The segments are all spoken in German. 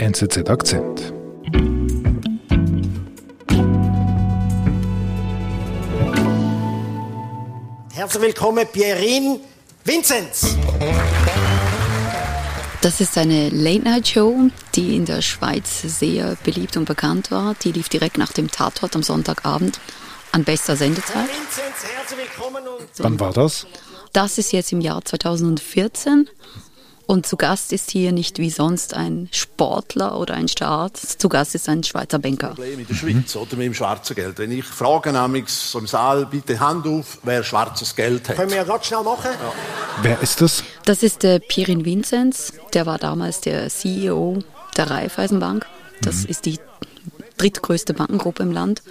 NZZ Akzent. Herzlich willkommen, Pierin Vinzenz. Das ist eine Late-Night-Show, die in der Schweiz sehr beliebt und bekannt war. Die lief direkt nach dem Tatort am Sonntagabend an bester Sendezeit. Vinzenz, herzlich willkommen und Wann war das? Das ist jetzt im Jahr 2014. Und zu Gast ist hier nicht wie sonst ein Sportler oder ein Staat. Zu Gast ist ein Schweizer Banker. Problem in der Schweiz, oder mit dem schwarzen Geld. Wenn ich frage nämlich so im Saal, bitte Hand auf, wer schwarzes Geld hat. können wir ja ganz schnell machen. Wer ist das? Das ist der Pirin Vinzenz. Der war damals der CEO der Raiffeisenbank. Das ist die drittgrößte Bankengruppe im Land.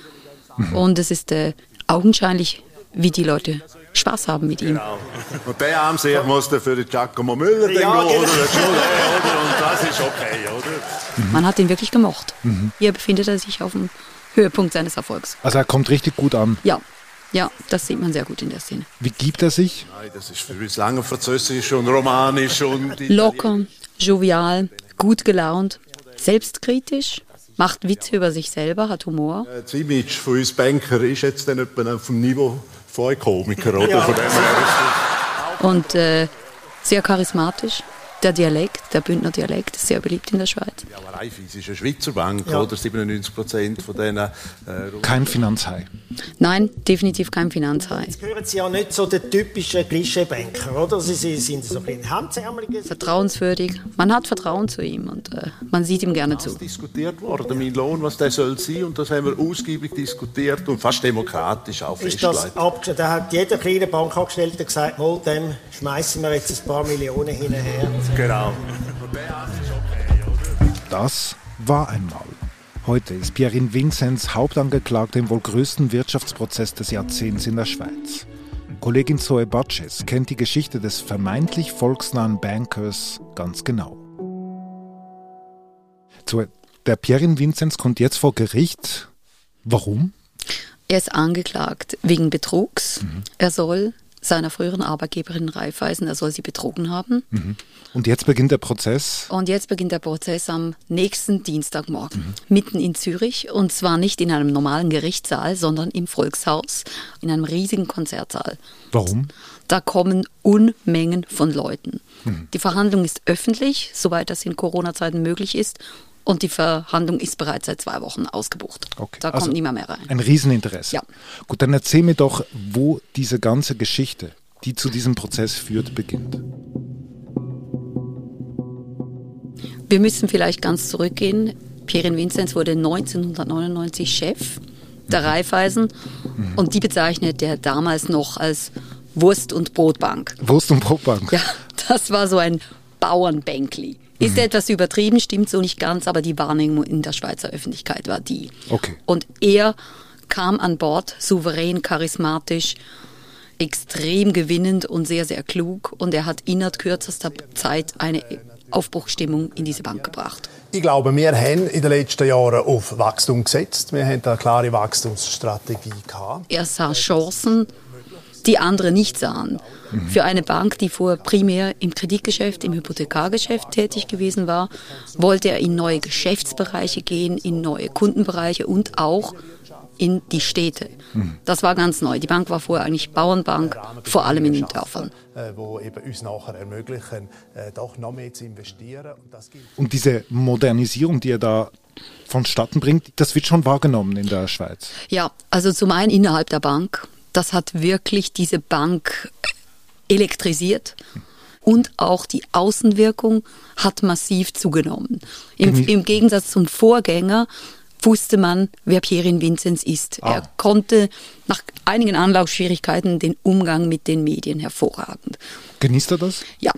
Und es ist äh, augenscheinlich, wie die Leute Spaß haben mit ihm. Genau. Und der am sich muss dann für den Giacomo Müller Ja, genau. oder? Äh, oder? Und das ist okay, oder? Man hat ihn wirklich gemocht. Hier befindet er sich auf dem Höhepunkt seines Erfolgs. Also er kommt richtig gut an. Ja, ja, das sieht man sehr gut in der Szene. Wie gibt er sich? Nein, das ist für uns lange Französisch und Romanisch und Locker, jovial, gut gelaunt, selbstkritisch, macht Witze über sich selber, hat Humor. Das Image von uns Banker ist jetzt dann etwa auf dem Niveau euch Komiker, oder? Von dem her Und äh, sehr charismatisch. Der Dialekt, der Bündner Dialekt, ist sehr beliebt in der Schweiz. ist ja, aber Raiffeisen ist eine Schweizer Bank, Ja. oder? 97 Prozent von denen. Äh, Kein Finanzhai. Nein, definitiv kein Finanzhai. Jetzt gehören Sie ja nicht so der typische Klischee-Banker, oder? Sie, Sie sind so ein bisschen hemdsärmeliges. Vertrauenswürdig. Man hat Vertrauen zu ihm und äh, man sieht ihm gerne zu. diskutiert worden, mein Lohn, was der soll sein. Und das haben wir ausgiebig diskutiert und fast demokratisch auch Ist das festgelegt. Da hat jeder kleine Bankangestellte gesagt, mal, dem schmeißen wir jetzt ein paar Millionen hinterher. Genau. Das war einmal. Heute ist Pierin Vinzenz Hauptangeklagte im wohl größten Wirtschaftsprozess des Jahrzehnts in der Schweiz. Kollegin Zoe Batches kennt die Geschichte des vermeintlich volksnahen Bankers ganz genau. Zoe, der Pierin Vinzenz kommt jetzt vor Gericht. Warum? Er ist angeklagt wegen Betrugs. Er soll seiner früheren Arbeitgeberin Raiffeisen, er soll sie betrogen haben. Und jetzt beginnt der Prozess. Und jetzt beginnt der Prozess am nächsten Dienstagmorgen, mitten in Zürich. Und zwar nicht in einem normalen Gerichtssaal, sondern im Volkshaus, in einem riesigen Konzertsaal. Warum? Da kommen Unmengen von Leuten. Die Verhandlung ist öffentlich, soweit das in Corona-Zeiten möglich ist. Und die Verhandlung ist bereits seit zwei Wochen ausgebucht. Okay, Da also kommt niemand mehr rein. Ein Rieseninteresse. Ja. Gut, dann erzähl mir doch, wo diese ganze Geschichte, die zu diesem Prozess führt, beginnt. Wir müssen vielleicht ganz zurückgehen. Pierin Vinzenz wurde 1999 Chef der Raiffeisen und die bezeichnet er damals noch als Wurst- und Brotbank. Wurst und Brotbank. Ja, das war so ein Bauernbänkli. Ist etwas übertrieben, stimmt so nicht ganz, aber die Wahrnehmung in der Schweizer Öffentlichkeit war die. Okay. Und er kam an Bord souverän, charismatisch, extrem gewinnend und sehr, sehr klug. Und er hat innerhalb kürzester Zeit eine Aufbruchstimmung in diese Bank gebracht. Ich glaube, wir haben in den letzten Jahren auf Wachstum gesetzt. Wir haben eine klare Wachstumsstrategie gehabt. Er sah Chancen, die andere nicht sahen. Für eine Bank, die vorher primär im Kreditgeschäft, im Hypothekargeschäft tätig gewesen war, wollte er in neue Geschäftsbereiche gehen, in neue Kundenbereiche und auch in die Städte. Das war ganz neu. Die Bank war vorher eigentlich Bauernbank, vor allem in den Dörfern. Äh, wo eben uns nachher ermöglichen, äh, doch noch mehr zu investieren. Und das gilt Und diese Modernisierung, die er da vonstatten bringt, das wird schon wahrgenommen in der Schweiz. Ja, also zum einen innerhalb der Bank. Das hat wirklich diese Bank elektrisiert. Und auch die Außenwirkung hat massiv zugenommen. Im, im Gegensatz zum Vorgänger wusste man, wer Pierin Vinzenz ist. Ah. Er konnte nach einigen Anlaufschwierigkeiten den Umgang mit den Medien hervorragend. Genießt er das? Ja,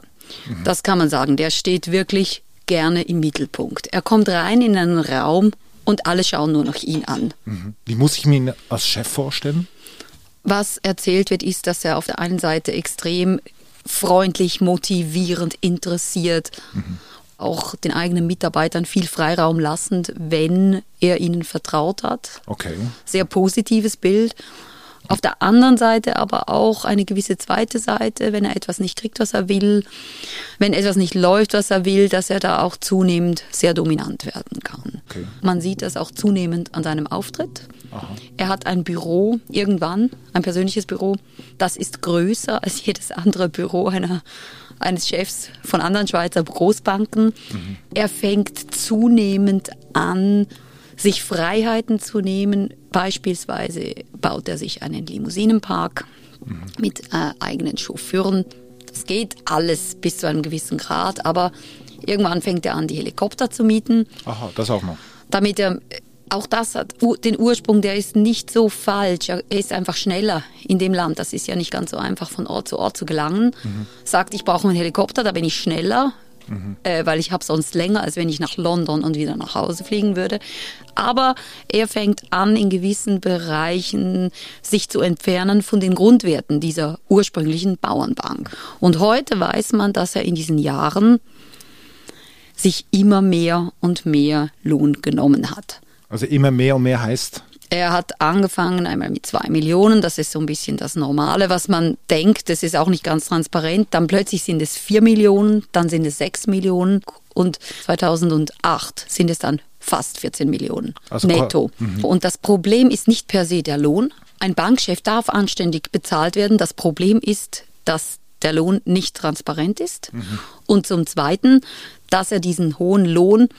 das kann man sagen. Der steht wirklich gerne im Mittelpunkt. Er kommt rein in einen Raum und alle schauen nur noch ihn an. Wie muss ich mir ihn als Chef vorstellen? Was erzählt wird, ist, dass er auf der einen Seite extrem freundlich, motivierend, interessiert, auch den eigenen Mitarbeitern viel Freiraum lassend, wenn er ihnen vertraut hat. Okay. Sehr positives Bild. Auf der anderen Seite aber auch eine gewisse zweite Seite, wenn er etwas nicht kriegt, was er will, wenn etwas nicht läuft, was er will, dass er da auch zunehmend sehr dominant werden kann. Okay. Man sieht das auch zunehmend an seinem Auftritt. Aha. Er hat ein Büro irgendwann, ein persönliches Büro, das ist größer als jedes andere Büro einer, eines Chefs von anderen Schweizer Großbanken. Mhm. Er fängt zunehmend an, sich Freiheiten zu nehmen. Beispielsweise baut er sich einen Limousinenpark mhm. mit äh, eigenen Chauffeuren. Das geht alles bis zu einem gewissen Grad, aber irgendwann fängt er an, die Helikopter zu mieten. Aha, das auch noch. Damit er auch das hat den Ursprung, der ist nicht so falsch. Er ist einfach schneller in dem Land. Das ist ja nicht ganz so einfach, von Ort zu Ort zu gelangen. Mhm. Sagt, ich brauche einen Helikopter, da bin ich schneller mhm. äh, weil ich habe sonst länger, als wenn ich nach London und wieder nach Hause fliegen würde. Aber er fängt an, in gewissen Bereichen sich zu entfernen von den Grundwerten dieser ursprünglichen Bauernbank. Und heute weiß man, dass er in diesen Jahren sich immer mehr und mehr Lohn genommen hat. Also immer mehr und mehr heißt? Er hat angefangen einmal mit zwei Millionen, das ist so ein bisschen das Normale, was man denkt, das ist auch nicht ganz transparent. Dann plötzlich sind es vier Millionen, dann sind es sechs Millionen und 2008 sind es dann fast 14 Millionen also netto. Mhm. Und das Problem ist nicht per se der Lohn. Ein Bankchef darf anständig bezahlt werden. Das Problem ist, dass der Lohn nicht transparent ist. Mhm. Und zum Zweiten, dass er diesen hohen Lohn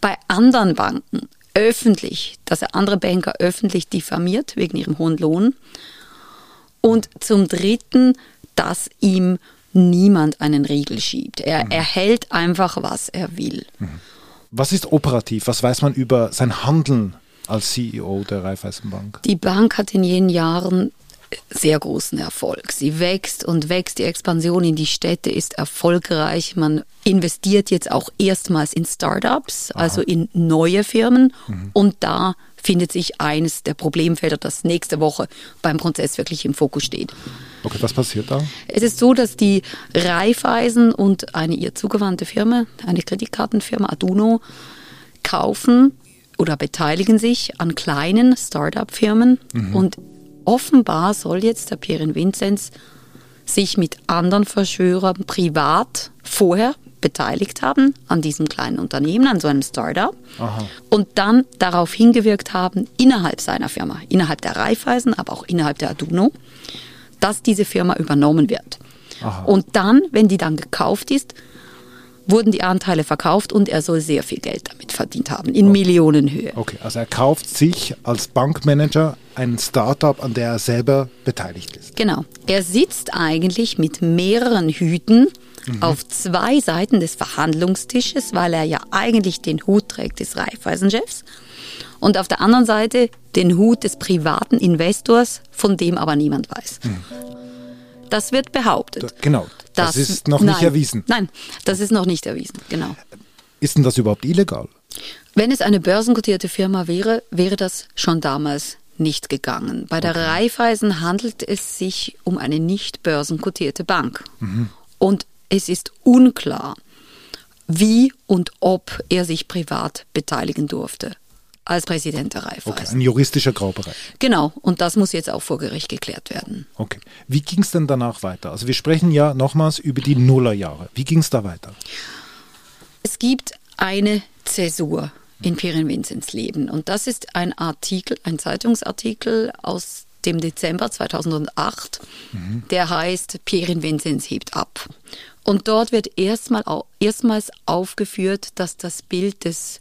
bei anderen Banken öffentlich, dass er andere Banker öffentlich diffamiert wegen ihrem hohen Lohn. Und zum Dritten, dass ihm niemand einen Riegel schiebt. Er mhm. erhält einfach, was er will. Mhm. Was ist operativ? Was weiß man über sein Handeln als CEO der Raiffeisenbank? Die Bank hat in jenen Jahren sehr großen Erfolg. Sie wächst und wächst. Die Expansion in die Städte ist erfolgreich. Man investiert jetzt auch erstmals in Startups, Aha. also in neue Firmen. Mhm. Und da findet sich eines der Problemfelder, das nächste Woche beim Prozess wirklich im Fokus steht. Okay, was passiert da? Es ist so, dass die Raiffeisen und eine ihr zugewandte Firma, eine Kreditkartenfirma Aduno, kaufen oder beteiligen sich an kleinen Start-up-Firmen mhm. und offenbar soll jetzt der Pierin Vinzenz sich mit anderen Verschwörern privat vorher beteiligt haben an diesem kleinen Unternehmen, an so einem Startup Aha. und dann darauf hingewirkt haben, innerhalb seiner Firma, innerhalb der Raiffeisen, aber auch innerhalb der Aduno, dass diese Firma übernommen wird. Aha. Und dann, wenn die dann gekauft ist, wurden die Anteile verkauft und er soll sehr viel Geld damit verdient haben, in okay. Millionenhöhe. Okay, also er kauft sich als Bankmanager ein Startup, an der er selber beteiligt ist. Genau. Er sitzt eigentlich mit mehreren Hüten mhm. auf zwei Seiten des Verhandlungstisches, weil er ja eigentlich den Hut trägt des Raiffeisenchefs und auf der anderen Seite den Hut des privaten Investors, von dem aber niemand weiß. Mhm. Das wird behauptet. Da, genau. Das, das ist noch nein, nicht erwiesen. Nein, das ist noch nicht erwiesen, genau. Ist denn das überhaupt illegal? Wenn es eine börsenkotierte Firma wäre, wäre das schon damals nicht gegangen. Bei der okay. Raiffeisen handelt es sich um eine nicht börsenkotierte Bank. Mhm. Und es ist unklar, wie und ob er sich privat beteiligen durfte als Präsident der Raiffeisen. Okay, ein juristischer Graubereich. Genau, und das muss jetzt auch vor Gericht geklärt werden. Okay. Wie ging es denn danach weiter? Also wir sprechen ja nochmals über die Nullerjahre. Wie ging es da weiter? Es gibt eine Zäsur in Pirin Vinzens Leben. Und das ist ein Artikel, ein Zeitungsartikel aus dem Dezember 2008, mhm. der heißt Pirin Vinzens hebt ab. Und dort wird erstmal, erstmals aufgeführt, dass das Bild des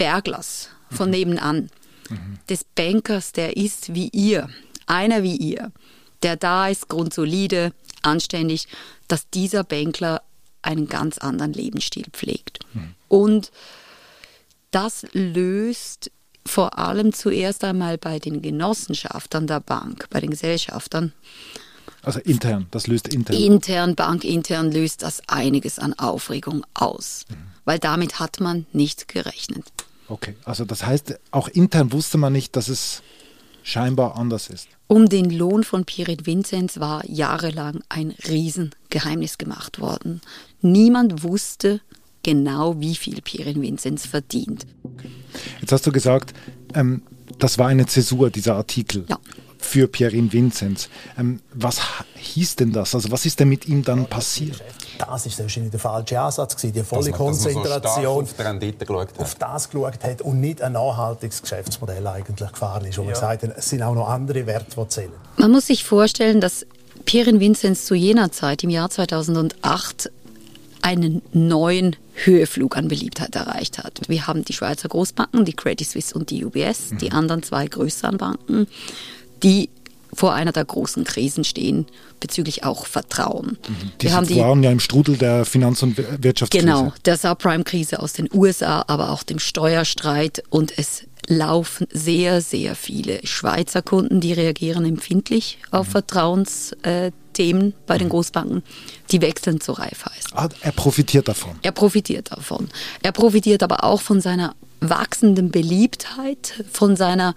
Berglers von mhm. nebenan, mhm. des Bankers, der ist wie ihr, einer wie ihr, der da ist, grundsolide, anständig, dass dieser Bankler einen ganz anderen Lebensstil pflegt. Mhm. Und das löst vor allem zuerst einmal bei den Genossenschaftern der Bank, bei den Gesellschaftern. Also intern, das löst intern. Intern, bankintern löst das einiges an Aufregung aus, mhm. weil damit hat man nicht gerechnet. Okay, also das heißt, auch intern wusste man nicht, dass es scheinbar anders ist. Um den Lohn von Pirit Vinzenz war jahrelang ein Riesengeheimnis gemacht worden. Niemand wusste, genau, wie viel Pierin Vinzenz verdient. Jetzt hast du gesagt, ähm, das war eine Zäsur, dieser Artikel. Ja. Für Pierin Vinzenz. Ähm, was hieß denn das? Also was ist denn mit ihm dann passiert? Das ist wahrscheinlich der falsche Ansatz gewesen, die volle dass man, Konzentration so auf, geschaut auf das geschaut hat und nicht ein nachhaltiges Geschäftsmodell eigentlich gefahren ist. Und ja. gesagt hat, es sind auch noch andere Werte, die zählen. Man muss sich vorstellen, dass Pierin Vinzenz zu jener Zeit, im Jahr 2008, einen neuen Höheflug an Beliebtheit erreicht hat. Wir haben die Schweizer Großbanken, die Credit Suisse und die UBS, mhm. die anderen zwei größeren Banken, die vor einer der großen Krisen stehen, bezüglich auch Vertrauen. Mhm. Die haben die, waren ja im Strudel der Finanz- und Wirtschaftskrise. Genau, der Subprime-Krise aus den USA, aber auch dem Steuerstreit und es laufen sehr, sehr viele Schweizer Kunden, die reagieren empfindlich auf mhm. Vertrauensthemen bei den mhm. Großbanken. Die wechseln zu Raiffeisen. Ah, er profitiert davon. Er profitiert davon. Er profitiert aber auch von seiner wachsenden Beliebtheit, von seiner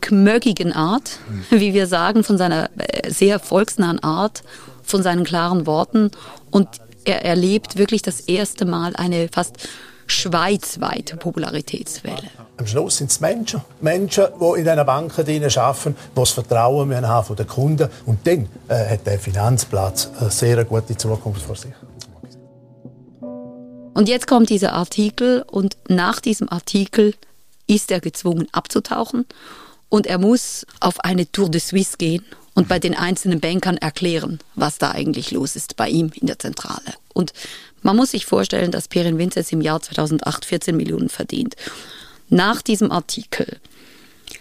kmöckigen Art, wie wir sagen, von seiner äh, sehr volksnahen Art, von seinen klaren Worten. Und er erlebt wirklich das erste Mal eine fast schweizweite Popularitätswelle. Am Schluss sind es Menschen, Menschen, die in diesen Banken arbeiten, die das Vertrauen haben von den Kunden. Und dann äh, hat der Finanzplatz eine sehr gute Zukunft vor sich. Und jetzt kommt dieser Artikel und nach diesem Artikel ist er gezwungen abzutauchen und er muss auf eine Tour de Suisse gehen und bei den einzelnen Bankern erklären, was da eigentlich los ist bei ihm in der Zentrale. Und man muss sich vorstellen, dass Perin Vinces im Jahr 2008 14 Millionen verdient. Nach diesem Artikel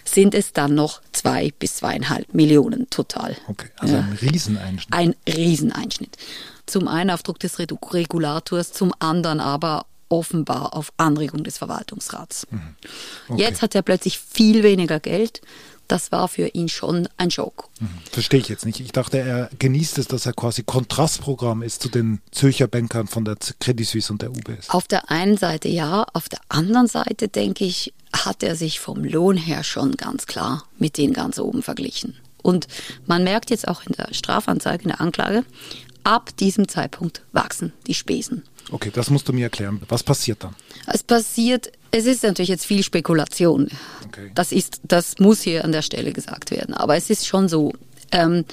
sind es dann noch zwei bis zweieinhalb Millionen total. Okay, also ein Rieseneinschnitt. Ein Rieseneinschnitt. Zum einen auf Druck des Regulators, zum anderen aber offenbar auf Anregung des Verwaltungsrats. Mhm. Okay. Jetzt hat er plötzlich viel weniger Geld. Das war für ihn schon ein Schock. Mhm. Verstehe ich jetzt nicht. Ich dachte, er genießt es, dass er quasi Kontrastprogramm ist zu den Zürcher Bankern von der Credit Suisse und der UBS. Auf der einen Seite ja, auf der anderen Seite denke ich, hat er sich vom Lohn her schon ganz klar mit denen ganz oben verglichen. Und man merkt jetzt auch in der Strafanzeige, in der Anklage, ab diesem Zeitpunkt wachsen die Spesen. Okay, das musst du mir erklären. Was passiert dann? Es passiert, es ist natürlich jetzt viel Spekulation. Okay. Das, ist, das muss hier an der Stelle gesagt werden. Aber es ist schon so, ähm,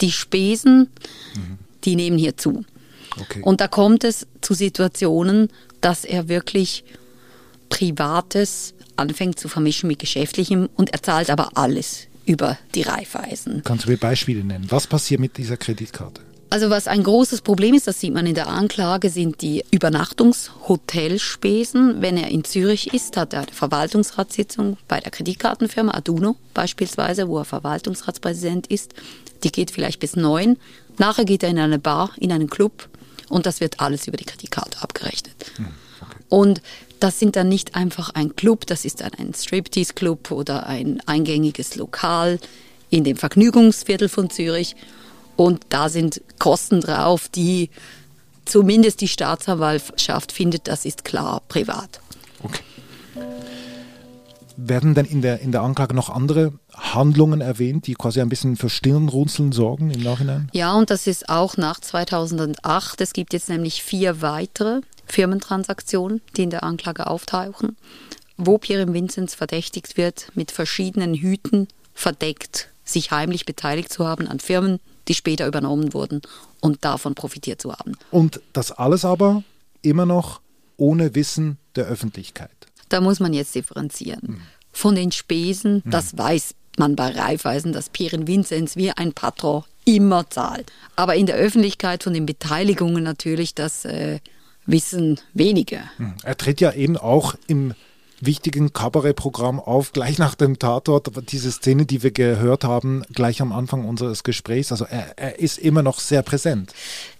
die Spesen, mhm. die nehmen hier zu. Okay. Und da kommt es zu Situationen, dass er wirklich Privates anfängt zu vermischen mit Geschäftlichem und er zahlt aber alles über die Reifeisen. Kannst du mir Beispiele nennen? Was passiert mit dieser Kreditkarte? Also was ein großes Problem ist, das sieht man in der Anklage, sind die Übernachtungshotelspesen. Wenn er in Zürich ist, hat er eine Verwaltungsratssitzung bei der Kreditkartenfirma Aduno beispielsweise, wo er Verwaltungsratspräsident ist. Die geht vielleicht bis neun. Nachher geht er in eine Bar, in einen Club und das wird alles über die Kreditkarte abgerechnet. Hm, okay. Und das sind dann nicht einfach ein Club, das ist dann ein Striptease-Club oder ein eingängiges Lokal in dem Vergnügungsviertel von Zürich und da sind Kosten drauf, die zumindest die Staatsanwaltschaft findet, das ist klar privat. Okay. Werden denn in der, in der Anklage noch andere Handlungen erwähnt, die quasi ein bisschen für Stirnrunzeln sorgen im Nachhinein? Ja, und das ist auch nach 2008. Es gibt jetzt nämlich vier weitere Firmentransaktionen, die in der Anklage auftauchen, wo Pierre Vinzenz verdächtigt wird, mit verschiedenen Hüten verdeckt sich heimlich beteiligt zu haben an Firmen, die später übernommen wurden und davon profitiert zu haben. Und das alles aber immer noch ohne Wissen der Öffentlichkeit. Da muss man jetzt differenzieren. Mhm. Von den Spesen, mhm. das weiß man bei Raiffeisen, dass Pieren Vinzenz wie ein Patron immer zahlt. Aber in der Öffentlichkeit von den Beteiligungen natürlich, das äh, wissen wenige. Mhm. Er tritt ja eben auch im wichtigen Kabarettprogramm auf, gleich nach dem Tatort, diese Szene, die wir gehört haben, gleich am Anfang unseres Gesprächs. Also er, er ist immer noch sehr präsent.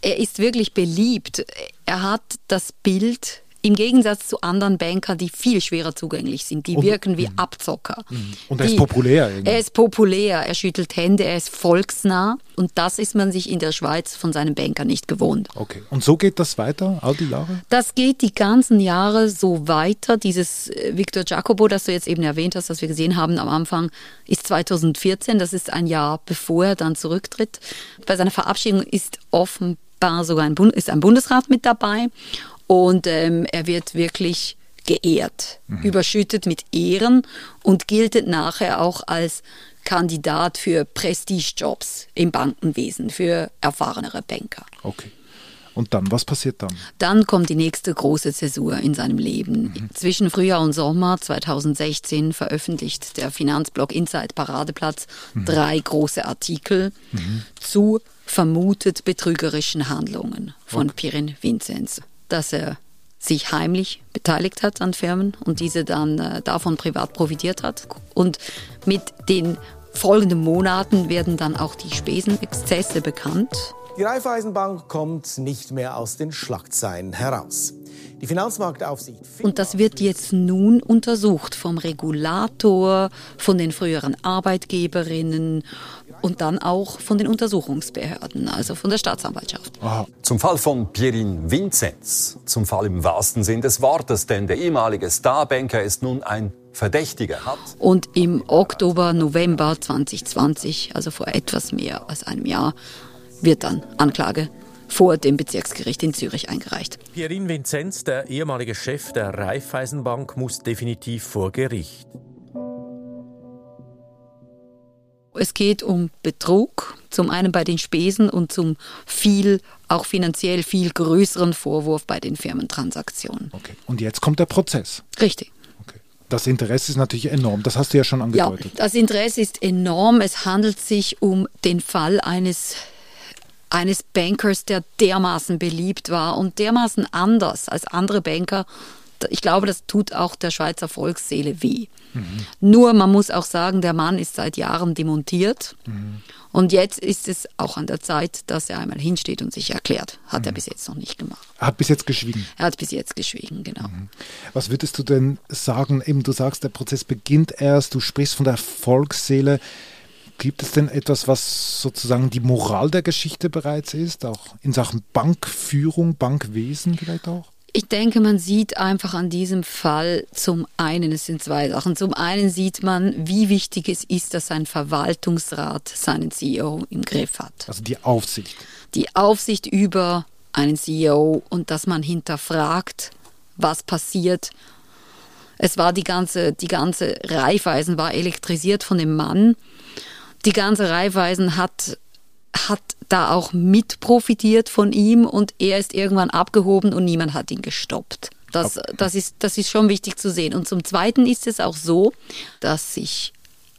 Er ist wirklich beliebt. Er hat das Bild im Gegensatz zu anderen Bankern, die viel schwerer zugänglich sind, die und, wirken wie mh. Abzocker. Mhm. Und er die, ist populär. Irgendwie. Er ist populär, er schüttelt Hände, er ist volksnah. Und das ist man sich in der Schweiz von seinem Banker nicht gewohnt. Okay. Und so geht das weiter, all die Jahre? Das geht die ganzen Jahre so weiter. Dieses äh, Victor Jacobo, das du jetzt eben erwähnt hast, das wir gesehen haben am Anfang, ist 2014. Das ist ein Jahr bevor er dann zurücktritt. Bei seiner Verabschiedung ist offenbar sogar ein, Bund ist ein Bundesrat mit dabei. Und ähm, er wird wirklich geehrt, mhm. überschüttet mit Ehren und gilt nachher auch als Kandidat für Prestigejobs im Bankenwesen, für erfahrenere Banker. Okay. Und dann, was passiert dann? Dann kommt die nächste große Zäsur in seinem Leben. Mhm. Zwischen Frühjahr und Sommer 2016 veröffentlicht der Finanzblog Inside Paradeplatz mhm. drei große Artikel mhm. zu vermutet betrügerischen Handlungen von okay. Pirin Vinzenz. Dass er sich heimlich beteiligt hat an Firmen und diese dann äh, davon privat profitiert hat. Und mit den folgenden Monaten werden dann auch die Spesenexzesse bekannt. Die Raiffeisenbank kommt nicht mehr aus den Schlagzeilen heraus. Die Finanzmarktaufsicht. Und das wird jetzt nun untersucht vom Regulator, von den früheren Arbeitgeberinnen und dann auch von den Untersuchungsbehörden, also von der Staatsanwaltschaft. Aha. Zum Fall von Pierin Vinzenz, zum Fall im wahrsten Sinn des Wortes, denn der ehemalige Starbanker ist nun ein Verdächtiger hat. Und im Oktober, November 2020, also vor etwas mehr als einem Jahr, wird dann Anklage vor dem Bezirksgericht in Zürich eingereicht. Pierin Vinzenz, der ehemalige Chef der Raiffeisenbank, muss definitiv vor Gericht. Es geht um Betrug, zum einen bei den Spesen und zum viel, auch finanziell viel größeren Vorwurf bei den Firmentransaktionen. Okay. Und jetzt kommt der Prozess. Richtig. Okay. Das Interesse ist natürlich enorm, das hast du ja schon angedeutet. Ja, das Interesse ist enorm. Es handelt sich um den Fall eines eines Bankers, der dermaßen beliebt war und dermaßen anders als andere Banker. Ich glaube, das tut auch der Schweizer Volksseele weh. Mhm. Nur man muss auch sagen, der Mann ist seit Jahren demontiert. Mhm. Und jetzt ist es auch an der Zeit, dass er einmal hinsteht und sich erklärt. Hat mhm. er bis jetzt noch nicht gemacht. Er hat bis jetzt geschwiegen. Er hat bis jetzt geschwiegen, genau. Mhm. Was würdest du denn sagen? Eben, du sagst, der Prozess beginnt erst, du sprichst von der Volksseele. Gibt es denn etwas, was sozusagen die Moral der Geschichte bereits ist, auch in Sachen Bankführung, Bankwesen vielleicht auch? Ich denke, man sieht einfach an diesem Fall zum einen, es sind zwei Sachen. Zum einen sieht man, wie wichtig es ist, dass ein Verwaltungsrat seinen CEO im Griff hat. Also die Aufsicht. Die Aufsicht über einen CEO und dass man hinterfragt, was passiert. Es war die ganze, die ganze Reifeisen war elektrisiert von dem Mann, die ganze Reifeisen hat, hat da auch mit profitiert von ihm und er ist irgendwann abgehoben und niemand hat ihn gestoppt. Das, das, ist, das ist schon wichtig zu sehen. Und zum Zweiten ist es auch so, dass sich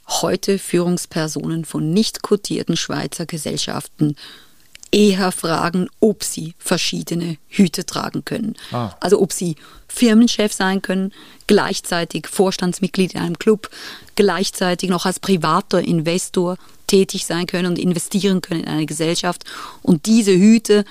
heute Führungspersonen von nicht kotierten Schweizer Gesellschaften eher fragen, ob sie verschiedene Hüte tragen können. Ah. Also ob sie Firmenchef sein können, gleichzeitig Vorstandsmitglied in einem Club, gleichzeitig noch als privater Investor tätig sein können und investieren können in eine Gesellschaft und diese Hüte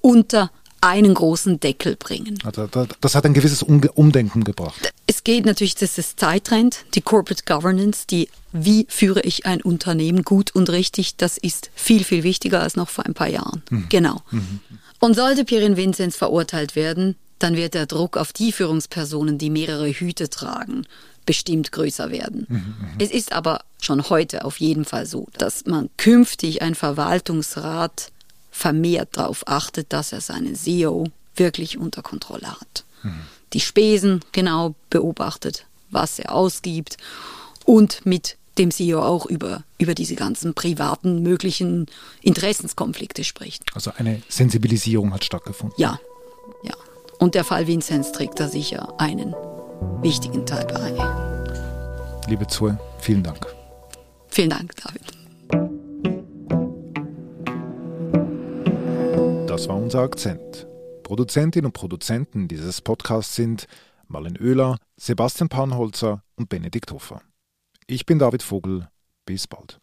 unter einen großen Deckel bringen. Also das hat ein gewisses Umdenken gebracht. Es geht natürlich, das ist Zeittrend, die Corporate Governance, die wie führe ich ein Unternehmen gut und richtig, das ist viel, viel wichtiger als noch vor ein paar Jahren. Mhm. Genau. Mhm. Und sollte Pierin Vinzenz verurteilt werden, dann wird der Druck auf die Führungspersonen, die mehrere Hüte tragen, bestimmt größer werden. Mhm, mhm. es ist aber schon heute auf jeden Fall so, dass man künftig ein Verwaltungsrat vermehrt darauf achtet, dass er seinen CEO wirklich unter Kontrolle hat. Die Spesen genau beobachtet, was er ausgibt und mit dem CEO auch über, über diese ganzen privaten möglichen Interessenskonflikte spricht. Also eine Sensibilisierung hat stattgefunden. Ja, ja. Und der Fall Vinzenz trägt da sicher einen wichtigen Teil bei. Liebe Zoe, vielen Dank. Vielen Dank, David. Das war unser Akzent. Produzentinnen und Produzenten dieses Podcasts sind Marlen Oehler, Sebastian Panholzer und Benedikt Hofer. Ich bin David Vogel. Bis bald.